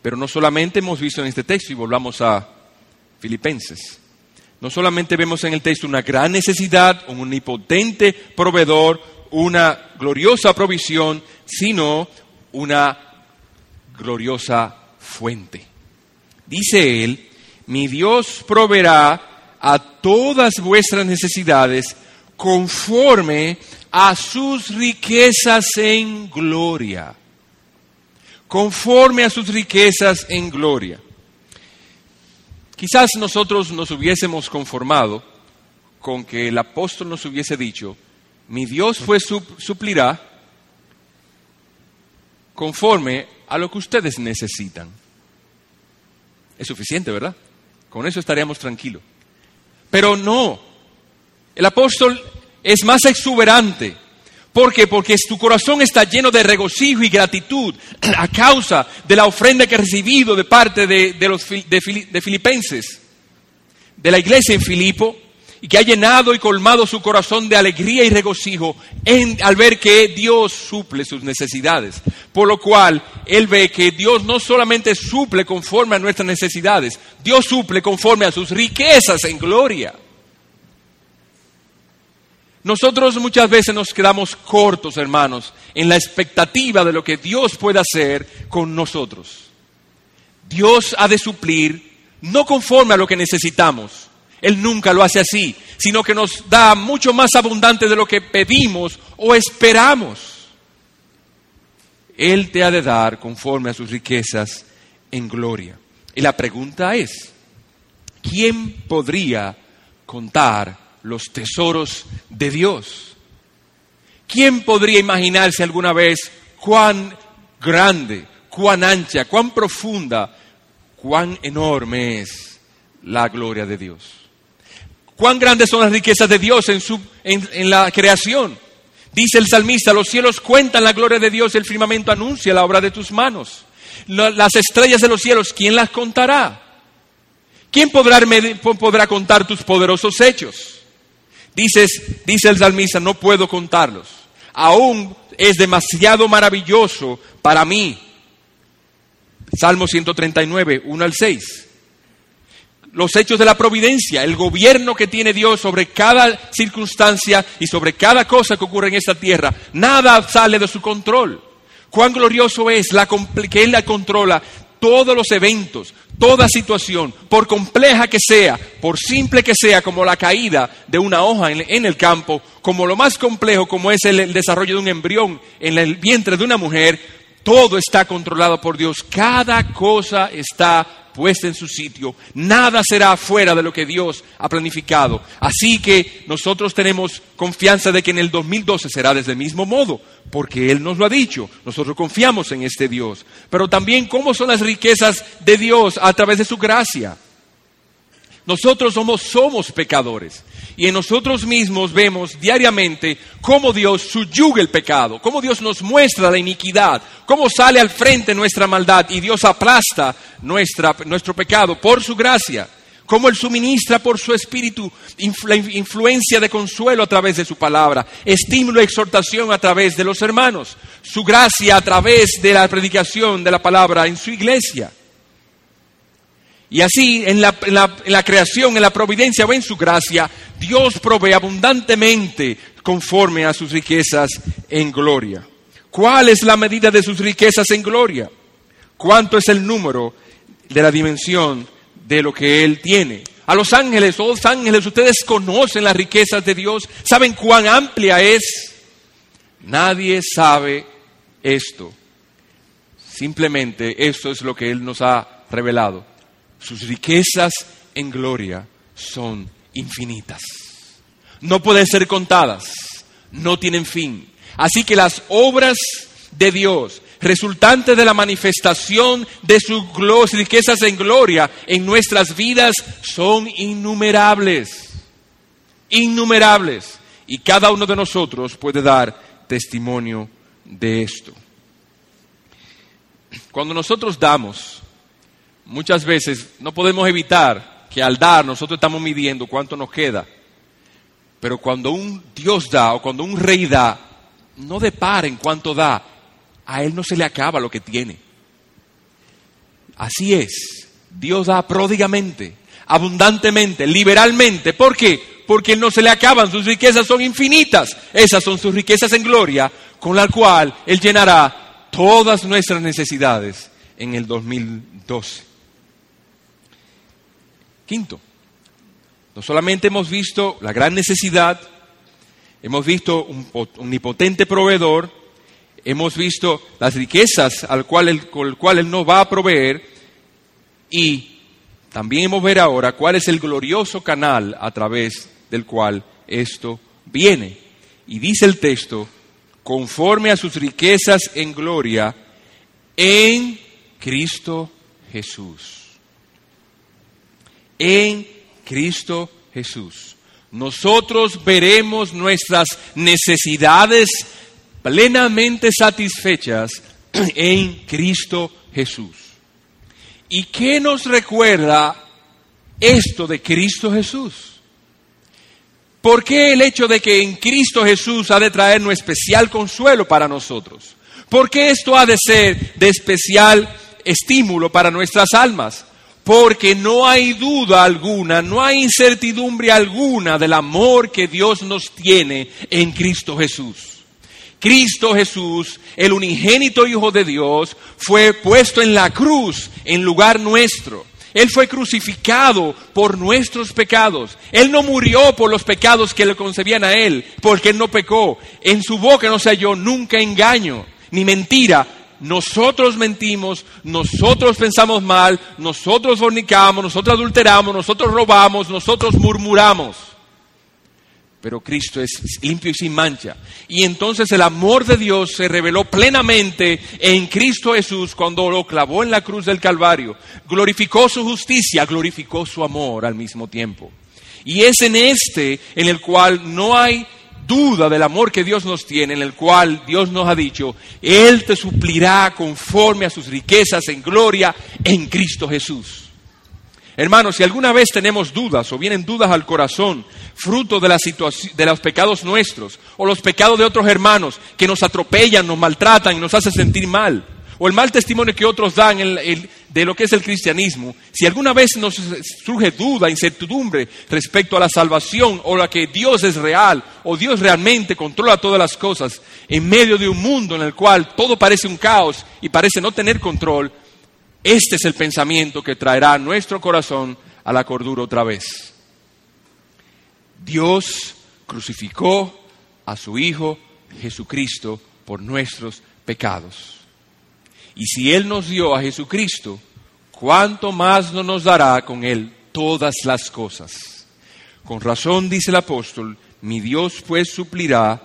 Pero no solamente hemos visto en este texto, y volvamos a Filipenses, no solamente vemos en el texto una gran necesidad, un omnipotente proveedor, una gloriosa provisión, sino una gloriosa fuente. Dice él, mi Dios proveerá a todas vuestras necesidades conforme a sus riquezas en gloria. Conforme a sus riquezas en gloria. Quizás nosotros nos hubiésemos conformado con que el apóstol nos hubiese dicho, mi Dios suplirá conforme a lo que ustedes necesitan. Es suficiente, ¿verdad? Con eso estaríamos tranquilos. Pero no, el apóstol es más exuberante. ¿Por qué? Porque tu corazón está lleno de regocijo y gratitud [clears throat] a causa de la ofrenda que ha recibido de parte de, los, de filipenses, de la iglesia en Filipo, y que ha llenado y colmado su corazón de alegría y regocijo al ver que Dios suple sus necesidades. Por lo cual, él ve que Dios no solamente suple conforme a nuestras necesidades, Dios suple conforme a sus riquezas en gloria. Nosotros muchas veces nos quedamos cortos, hermanos, en la expectativa de lo que Dios puede hacer con nosotros. Dios ha de suplir no conforme a lo que necesitamos, él nunca lo hace así, sino que nos da mucho más abundante de lo que pedimos o esperamos. Él te ha de dar conforme a sus riquezas en gloria. Y la pregunta es, ¿quién podría contar los tesoros de Dios? ¿Quién podría imaginarse alguna vez cuán grande, cuán ancha, cuán profunda, cuán enorme es la gloria de Dios? cuán grandes son las riquezas de Dios en, su, en, la creación. Dice el salmista, los cielos cuentan la gloria de Dios, el firmamento anuncia la obra de tus manos. Las estrellas de los cielos, ¿quién las contará? ¿Quién podrá, podrá contar tus poderosos hechos? Dices, dice el salmista, no puedo contarlos. Aún es demasiado maravilloso para mí. Salmo 139, 1 al 6 los hechos de la providencia, el gobierno que tiene Dios sobre cada circunstancia y sobre cada cosa que ocurre en esta tierra. Nada sale de su control. Cuán glorioso es la, que Él la controla todos los eventos, toda situación, por compleja que sea, por simple que sea, como la caída de una hoja en, el campo, como lo más complejo como es el desarrollo de un embrión en el vientre de una mujer, todo está controlado por Dios. Cada cosa está puesta en su sitio. Nada será fuera de lo que Dios ha planificado. Así que nosotros tenemos confianza de que en el 2012 será desde el mismo modo, porque Él nos lo ha dicho. Nosotros confiamos en este Dios. Pero también cómo son las riquezas de Dios a través de su gracia. Nosotros somos, somos pecadores y en nosotros mismos vemos diariamente cómo Dios subyuga el pecado, cómo Dios nos muestra la iniquidad, cómo sale al frente nuestra maldad y Dios aplasta nuestra, nuestro pecado por su gracia, cómo Él suministra por su espíritu influencia de consuelo a través de su palabra, estímulo y exhortación a través de los hermanos, su gracia a través de la predicación de la palabra en su iglesia. Y así, en la, creación, en la providencia o en su gracia, Dios provee abundantemente conforme a sus riquezas en gloria. ¿Cuál es la medida de sus riquezas en gloria? ¿Cuánto es el número de la dimensión de lo que Él tiene? A los ángeles, oh ángeles, ustedes conocen las riquezas de Dios, saben cuán amplia es. Nadie sabe esto. Simplemente esto es lo que Él nos ha revelado sus riquezas en gloria son infinitas. No pueden ser contadas, no tienen fin. Así que las obras de Dios, resultantes de la manifestación de sus riquezas en gloria en nuestras vidas, son innumerables. Innumerables. Y cada uno de nosotros puede dar testimonio de esto. Cuando nosotros damos, muchas veces no podemos evitar que al dar nosotros estamos midiendo cuánto nos queda. Pero cuando un Dios da o cuando un rey da, no deparen cuánto da, a él no se le acaba lo que tiene. Así es, Dios da pródigamente, abundantemente, liberalmente. ¿Por qué? Porque no se le acaban, sus riquezas son infinitas. Esas son sus riquezas en gloria, con la cual Él llenará todas nuestras necesidades en el 2012. No solamente hemos visto la gran necesidad, hemos visto un omnipotente proveedor, hemos visto las riquezas al cual él, con el cual Él nos va a proveer y también hemos ver ahora cuál es el glorioso canal a través del cual esto viene. Y dice el texto, conforme a sus riquezas en gloria, en Cristo Jesús. En Cristo Jesús. Nosotros veremos nuestras necesidades plenamente satisfechas [clears throat] en Cristo Jesús. ¿Y qué nos recuerda esto de Cristo Jesús? ¿Por qué el hecho de que en Cristo Jesús ha de traernos especial consuelo para nosotros? ¿Por qué esto ha de ser de especial estímulo para nuestras almas? Porque no hay duda alguna, no hay incertidumbre alguna del amor que Dios nos tiene en Cristo Jesús. Cristo Jesús, el unigénito Hijo de Dios, fue puesto en la cruz en lugar nuestro. Él fue crucificado por nuestros pecados. Él no murió por los pecados que le concebían a Él, porque Él no pecó. En su boca no se halló nunca engaño ni mentira. Nosotros mentimos, nosotros pensamos mal, nosotros fornicamos, nosotros adulteramos, nosotros robamos, nosotros murmuramos pero Cristo es limpio y sin mancha. Y entonces el amor de Dios se reveló plenamente en Cristo Jesús cuando lo clavó en la cruz del Calvario. Glorificó su justicia, glorificó su amor al mismo tiempo. Y es en este en el cual no hay duda del amor que Dios nos tiene, en el cual Dios nos ha dicho, Él te suplirá conforme a sus riquezas en gloria en Cristo Jesús. Hermanos, si alguna vez tenemos dudas o vienen dudas al corazón, fruto de, la de los pecados nuestros o los pecados de otros hermanos que nos atropellan, nos maltratan y nos hacen sentir mal, o el mal testimonio que otros dan de lo que es el cristianismo, si alguna vez nos surge duda, incertidumbre respecto a la salvación o a que Dios es real o Dios realmente controla todas las cosas en medio de un mundo en el cual todo parece un caos y parece no tener control, este es el pensamiento que traerá nuestro corazón a la cordura otra vez. Dios crucificó a su Hijo Jesucristo por nuestros pecados. Y si Él nos dio a Jesucristo, ¿cuánto más no nos dará con Él todas las cosas? Con razón dice el apóstol, mi Dios pues suplirá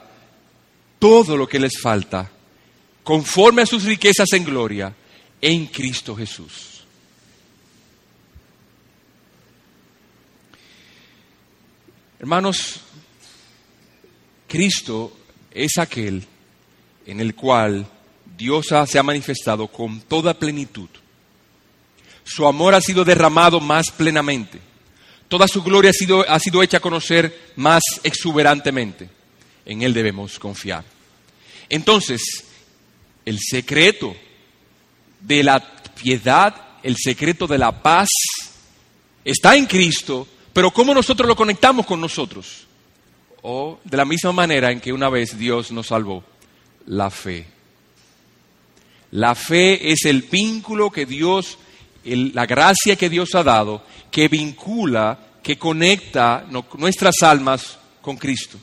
todo lo que les falta, conforme a sus riquezas en gloria en Cristo Jesús. Hermanos, Cristo es aquel en el cual Dios se ha manifestado con toda plenitud. Su amor ha sido derramado más plenamente. Toda su gloria ha sido, ha sido hecha a conocer más exuberantemente. En Él debemos confiar. Entonces, el secreto de la piedad, el secreto de la paz, está en Cristo, pero ¿cómo nosotros lo conectamos con nosotros? O de la misma manera en que una vez Dios nos salvó, la fe. La fe es el vínculo que Dios, la gracia que Dios ha dado, que vincula, que conecta nuestras almas con Cristo.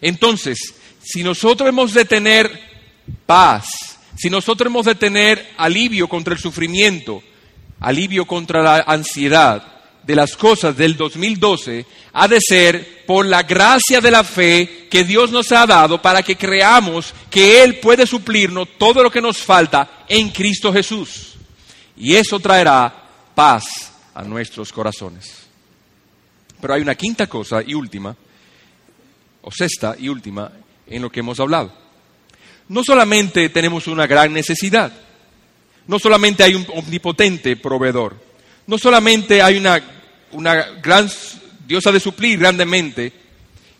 Entonces, si nosotros hemos de tener paz, si nosotros hemos de tener alivio contra el sufrimiento, alivio contra la ansiedad de las cosas del 2012, ha de ser por la gracia de la fe que Dios nos ha dado para que creamos que Él puede suplirnos todo lo que nos falta en Cristo Jesús. Y eso traerá paz a nuestros corazones. Pero hay una quinta cosa y última, o sexta y última, en lo que hemos hablado no solamente tenemos una gran necesidad, no solamente hay un omnipotente proveedor, no solamente hay una, una gran, Dios ha de suplir grandemente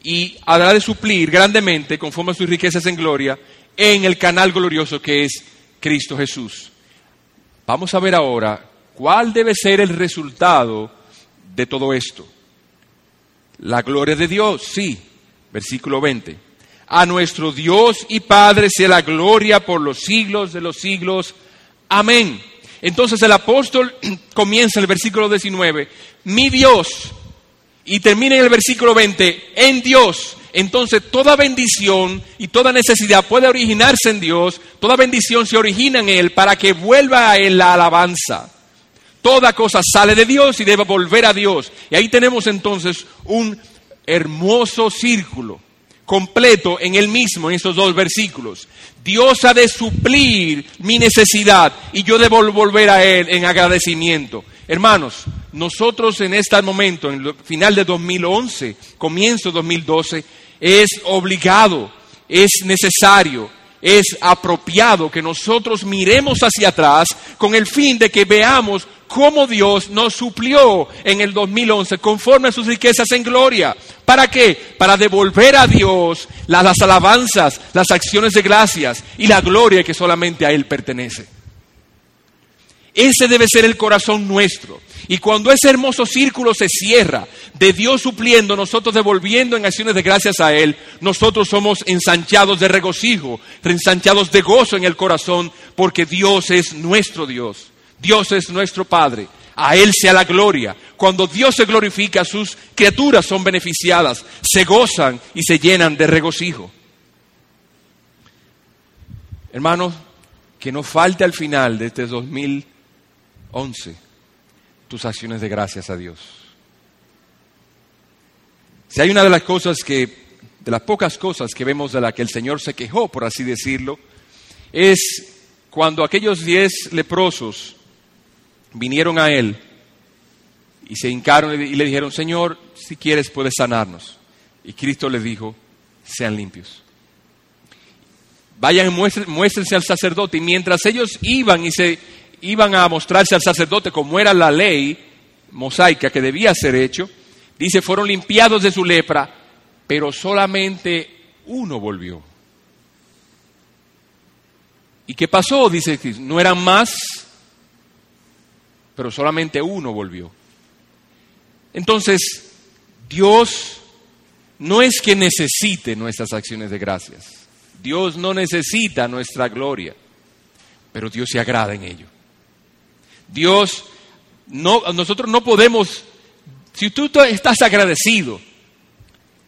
y habrá de suplir grandemente conforme a sus riquezas en gloria en el canal glorioso que es Cristo Jesús. Vamos a ver ahora ¿Cuál debe ser el resultado de todo esto? La gloria de Dios, sí. Versículo 20. A nuestro Dios y Padre sea la gloria por los siglos de los siglos. Amén. Entonces el apóstol [clears throat] comienza el versículo 19, mi Dios, y termina en el versículo 20, en Dios. Entonces toda bendición y toda necesidad puede originarse en Dios, toda bendición se origina en Él para que vuelva a Él la alabanza. Toda cosa sale de Dios y debe volver a Dios. Y ahí tenemos entonces un hermoso círculo completo en Él mismo, en estos dos versículos. Dios ha de suplir mi necesidad y yo debo volver a Él en agradecimiento. Hermanos, nosotros en este momento, en el final de 2011, comienzo de 2012, es obligado, es necesario, es apropiado que nosotros miremos hacia atrás con el fin de que veamos cómo Dios nos suplió en el 2011 conforme a sus riquezas en gloria. ¿Para qué? Para devolver a Dios las, las alabanzas, las acciones de gracias y la gloria que solamente a Él pertenece. Ese debe ser el corazón nuestro. Y cuando ese hermoso círculo se cierra, de Dios supliendo, nosotros devolviendo en acciones de gracias a Él, nosotros somos ensanchados de regocijo, ensanchados de gozo en el corazón, porque Dios es nuestro Dios. Dios es nuestro Padre. A Él sea la gloria. Cuando Dios se glorifica, sus criaturas son beneficiadas, se gozan y se llenan de regocijo. Hermanos, que no falte al final de este 2011 tus acciones de gracias a Dios. Si hay una de las cosas que, de las pocas cosas que vemos de la que el Señor se quejó, por así decirlo, es cuando aquellos diez leprosos vinieron a Él y se hincaron y le dijeron, Señor, si quieres puedes sanarnos. Y Cristo les dijo, sean limpios. Vayan y muéstrense al sacerdote. Y mientras ellos iban y se iban a mostrarse al sacerdote como era la ley mosaica que debía ser hecho, dice, fueron limpiados de su lepra, pero solamente uno volvió. ¿Y qué pasó? Dice no eran más, pero solamente uno volvió. Entonces, Dios no es que necesite nuestras acciones de gracias. Dios no necesita nuestra gloria, pero Dios se agrada en ello. Dios, no, nosotros no podemos, si tú estás agradecido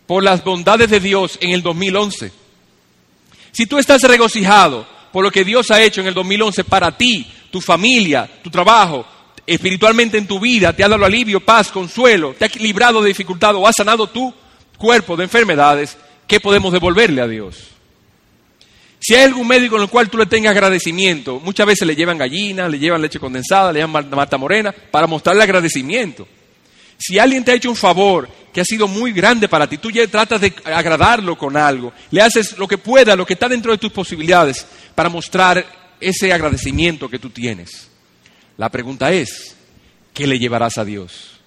por las bondades de Dios en el 2011, si tú estás regocijado por lo que Dios ha hecho en el 2011 para ti, tu familia, tu trabajo, espiritualmente en tu vida, te ha dado alivio, paz, consuelo, te ha librado de dificultad o ha sanado tu cuerpo de enfermedades, ¿qué podemos devolverle a Dios? Si hay algún médico en el cual tú le tengas agradecimiento, muchas veces le llevan gallina, le llevan leche condensada, le llevan mata morena, para mostrarle agradecimiento. Si alguien te ha hecho un favor que ha sido muy grande para ti, tú ya tratas de agradarlo con algo, le haces lo que pueda, lo que está dentro de tus posibilidades, para mostrar ese agradecimiento que tú tienes. La pregunta es, ¿qué le llevarás a Dios?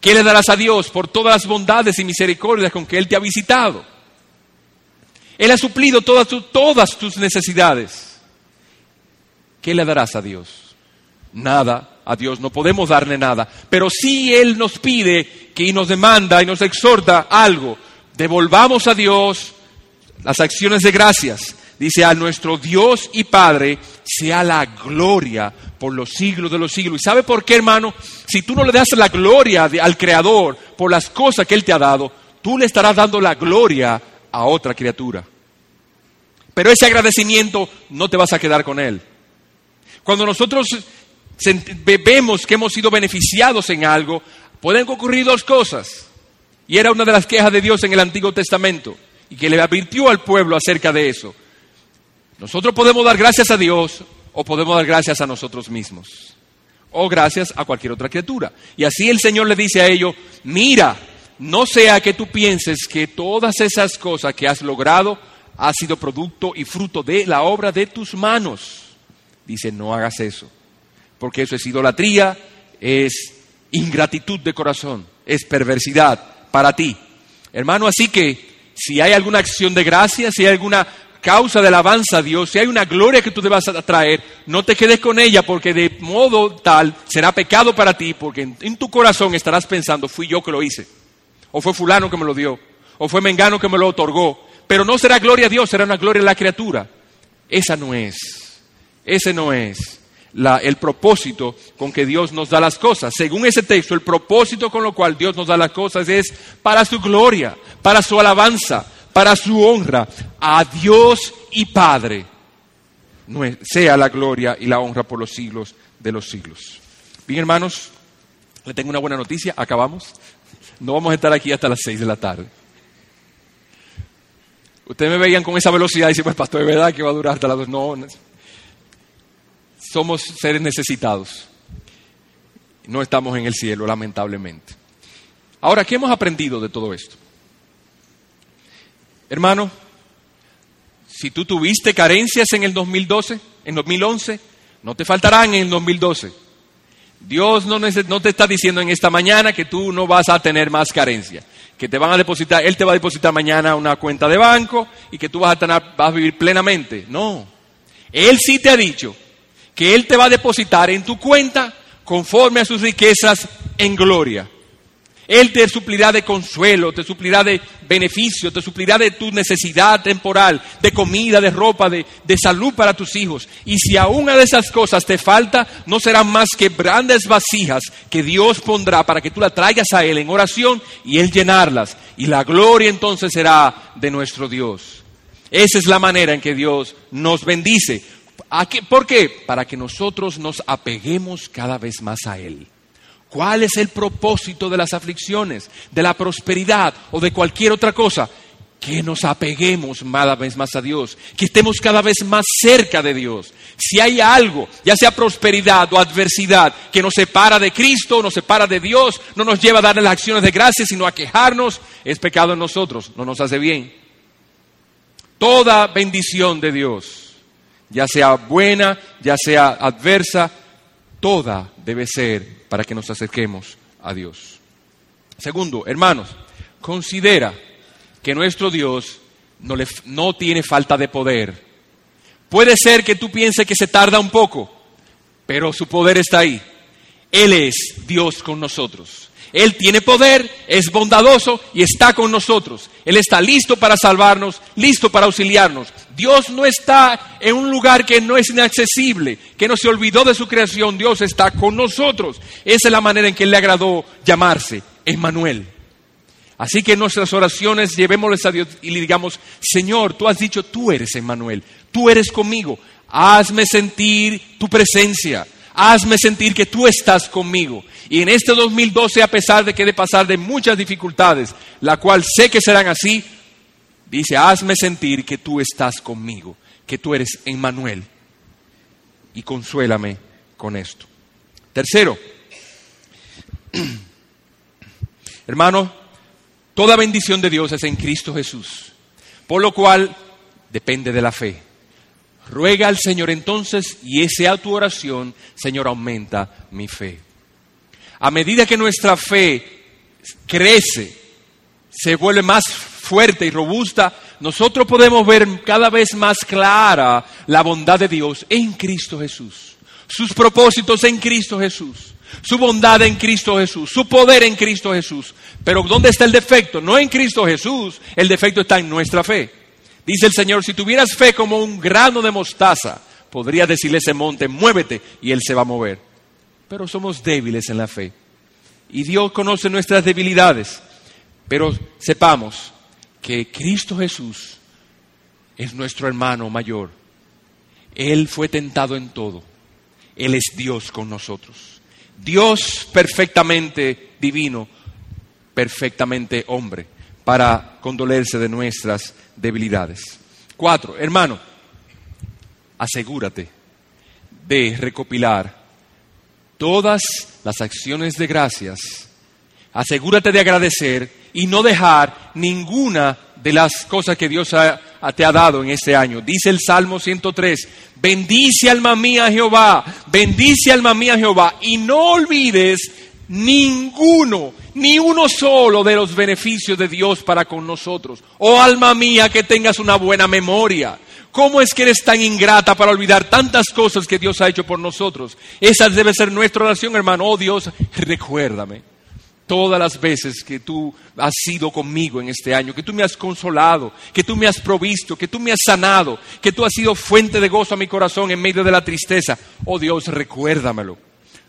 ¿Qué le darás a Dios por todas las bondades y misericordias con que Él te ha visitado? Él ha suplido todas, tus necesidades. ¿Qué le darás a Dios? Nada. A Dios no podemos darle nada. Pero si Él nos pide que nos demanda y nos exhorta algo, devolvamos a Dios las acciones de gracias. Dice, a nuestro Dios y Padre sea la gloria por los siglos de los siglos. ¿Y sabe por qué, hermano? Si tú no le das la gloria al Creador por las cosas que Él te ha dado, tú le estarás dando la gloria a otra criatura. Pero ese agradecimiento no te vas a quedar con Él. Cuando nosotros vemos que hemos sido beneficiados en algo, pueden ocurrir dos cosas. Y era una de las quejas de Dios en el Antiguo Testamento y que le advirtió al pueblo acerca de eso. Nosotros podemos dar gracias a Dios o podemos dar gracias a nosotros mismos o gracias a cualquier otra criatura. Y así el Señor le dice a ellos, mira, no sea que tú pienses que todas esas cosas que has logrado ha sido producto y fruto de la obra de tus manos. Dice, no hagas eso, porque eso es idolatría, es ingratitud de corazón, es perversidad para ti. Hermano, así que si hay alguna acción de gracia, si hay alguna causa de alabanza a Dios, si hay una gloria que tú debas traer, no te quedes con ella porque de modo tal será pecado para ti, porque en, en tu corazón estarás pensando, fui yo que lo hice, o fue fulano que me lo dio, o fue mengano que me lo otorgó, pero no será gloria a Dios, será una gloria a la criatura. Esa no es, ese no es el propósito con que Dios nos da las cosas. Según ese texto, el propósito con lo cual Dios nos da las cosas es para su gloria, para su alabanza, para su honra, a Dios y Padre. Sea la gloria y la honra por los siglos de los siglos. Bien, hermanos, le tengo una buena noticia, acabamos. No vamos a estar aquí hasta las seis de la tarde. Ustedes me veían con esa velocidad y dicen, pues pastor, ¿de verdad que va a durar hasta las dos? No, no. somos seres necesitados. No estamos en el cielo, lamentablemente. Ahora, ¿qué hemos aprendido de todo esto? Hermano, si tú tuviste carencias en el 2012, en 2011, no te faltarán en el 2012. Dios no, te está diciendo en esta mañana que tú no vas a tener más carencia, que te van a depositar, Él te va a depositar mañana una cuenta de banco y que tú vas a, tener, vas a vivir plenamente. No, Él sí te ha dicho que Él te va a depositar en tu cuenta conforme a sus riquezas en gloria. Él te suplirá de consuelo, te suplirá de beneficio, te suplirá de tu necesidad temporal, de comida, de ropa, de, de salud para tus hijos. Y si a una de esas cosas te falta, no serán más que grandes vasijas que Dios pondrá para que tú la traigas a Él en oración y Él llenarlas. Y la gloria entonces será de nuestro Dios. Esa es la manera en que Dios nos bendice. ¿Por qué? Para que nosotros nos apeguemos cada vez más a Él. ¿Cuál es el propósito de las aflicciones, de la prosperidad o de cualquier otra cosa? Que nos apeguemos cada vez más a Dios, que estemos cada vez más cerca de Dios. Si hay algo, ya sea prosperidad o adversidad, que nos separa de Cristo, nos separa de Dios, no nos lleva a darle las acciones de gracia, sino a quejarnos, es pecado en nosotros, no nos hace bien. Toda bendición de Dios, ya sea buena, ya sea adversa, toda debe ser para que nos acerquemos a Dios. Segundo, hermanos, considera que nuestro Dios no, le- no tiene falta de poder. Puede ser que tú pienses que se tarda un poco, pero su poder está ahí. Él es Dios con nosotros. Él tiene poder, es bondadoso y está con nosotros. Él está listo para salvarnos, listo para auxiliarnos. Dios no está en un lugar que no es inaccesible, que no se olvidó de su creación. Dios está con nosotros. Esa es la manera en que le agradó llamarse, Emmanuel. Así que en nuestras oraciones llevémosles a Dios y le digamos, Señor, tú has dicho, tú eres Emmanuel, tú eres conmigo, hazme sentir tu presencia, hazme sentir que tú estás conmigo. Y en este 2012, a pesar de que he de pasar de muchas dificultades, la cual sé que serán así, dice, hazme sentir que tú estás conmigo, que tú eres Emmanuel. Y consuélame con esto. Tercero, [clears throat] hermano, Toda bendición de Dios es en Cristo Jesús, por lo cual depende de la fe. Ruega al Señor entonces y esa tu oración, Señor, aumenta mi fe. A medida que nuestra fe crece, se vuelve más fuerte y robusta, nosotros podemos ver cada vez más clara la bondad de Dios en Cristo Jesús, sus propósitos en Cristo Jesús, su bondad en Cristo Jesús, su poder en Cristo Jesús. Pero ¿dónde está el defecto? No en Cristo Jesús, el defecto está en nuestra fe. Dice el Señor, si tuvieras fe como un grano de mostaza, podría decirle a ese monte, muévete, y él se va a mover. Pero somos débiles en la fe. Y Dios conoce nuestras debilidades. Pero sepamos que Cristo Jesús es nuestro hermano mayor. Él fue tentado en todo. Él es Dios con nosotros. Dios perfectamente divino, perfectamente hombre, para condolerse de nuestras debilidades. Cuatro, hermano, asegúrate de recopilar todas las acciones de gracias. Asegúrate de agradecer y no dejar ninguna de las cosas que Dios te ha dado en este año. Dice el Salmo 103, bendice alma mía Jehová, bendice alma mía Jehová y no olvides ninguno, ni uno solo de los beneficios de Dios para con nosotros. Oh alma mía, que tengas una buena memoria. ¿Cómo es que eres tan ingrata para olvidar tantas cosas que Dios ha hecho por nosotros? Esa debe ser nuestra oración, hermano. Oh Dios, recuérdame todas las veces que tú has sido conmigo en este año, que tú me has consolado, que tú me has provisto, que tú me has sanado, que tú has sido fuente de gozo a mi corazón en medio de la tristeza. Oh Dios, recuérdamelo.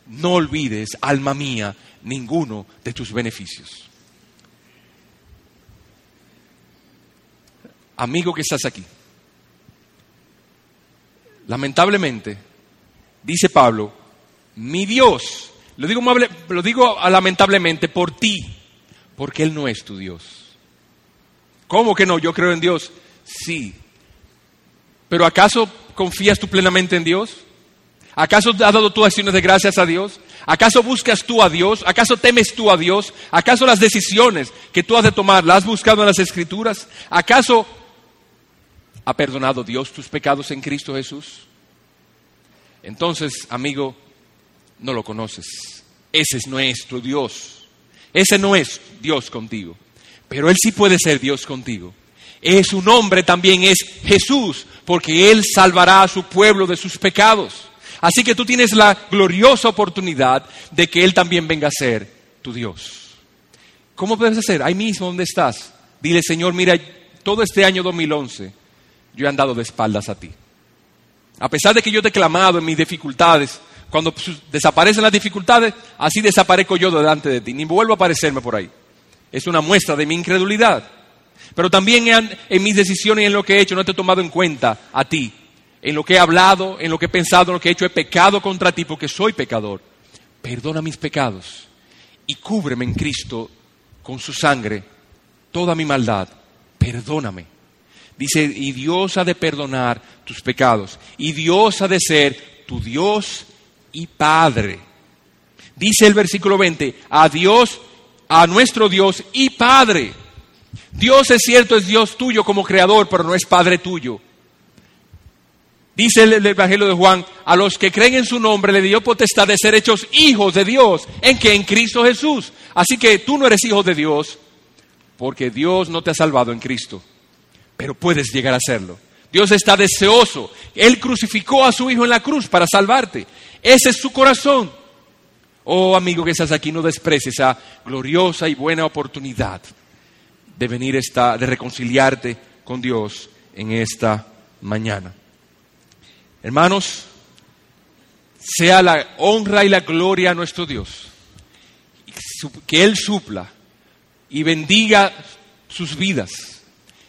No olvides, alma mía, ninguno de tus beneficios. Amigo que estás aquí, lamentablemente, dice Pablo, mi Dios, lo digo, lo digo lamentablemente por ti, porque Él no es tu Dios. ¿Cómo que no? Yo creo en Dios. Sí. Pero ¿acaso confías tú plenamente en Dios? ¿Acaso has dado tú acciones de gracias a Dios? ¿Acaso buscas tú a Dios? ¿Acaso temes tú a Dios? ¿Acaso las decisiones que tú has de tomar las has buscado en las Escrituras? ¿Acaso ha perdonado Dios tus pecados en Cristo Jesús? Entonces, amigo, no lo conoces. Ese es nuestro Dios. Ese no es Dios contigo. Pero Él sí puede ser Dios contigo. Es su nombre también es Jesús, porque Él salvará a su pueblo de sus pecados. Así que tú tienes la gloriosa oportunidad de que Él también venga a ser tu Dios. ¿Cómo puedes hacer? Ahí mismo donde estás. Dile, Señor, mira, todo este año 2011 yo he andado de espaldas a ti. A pesar de que yo te he clamado en mis dificultades, cuando desaparecen las dificultades, así desaparezco yo delante de ti. Ni vuelvo a aparecerme por ahí. Es una muestra de mi incredulidad. Pero también en, mis decisiones y en lo que he hecho no te he tomado en cuenta a ti en lo que he hablado, en lo que he pensado, en lo que he hecho, he pecado contra ti porque soy pecador. Perdona mis pecados y cúbreme en Cristo con su sangre toda mi maldad. Perdóname. Dice, y Dios ha de perdonar tus pecados. Y Dios ha de ser tu Dios y Padre. Dice el versículo 20, a Dios, a nuestro Dios y Padre. Dios es cierto, es Dios tuyo como creador, pero no es Padre tuyo. Dice el, Evangelio de Juan, a los que creen en su nombre le dio potestad de ser hechos hijos de Dios, en que en Cristo Jesús. Así que tú no eres hijo de Dios, porque Dios no te ha salvado en Cristo, pero puedes llegar a serlo. Dios está deseoso. Él crucificó a su Hijo en la cruz para salvarte. Ese es su corazón. Oh amigo que estás aquí, no desprecies esa gloriosa y buena oportunidad de venir esta, de reconciliarte con Dios en esta mañana. Hermanos, sea la honra y la gloria a nuestro Dios. Que Él supla y bendiga sus vidas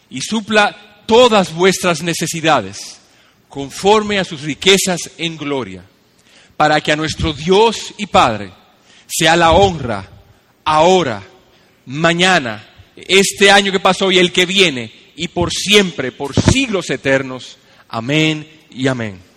y supla todas vuestras necesidades conforme a sus riquezas en gloria, para que a nuestro Dios y Padre sea la honra ahora, mañana, este año que pasó y el que viene, y por siempre, por siglos eternos. Amén y amén.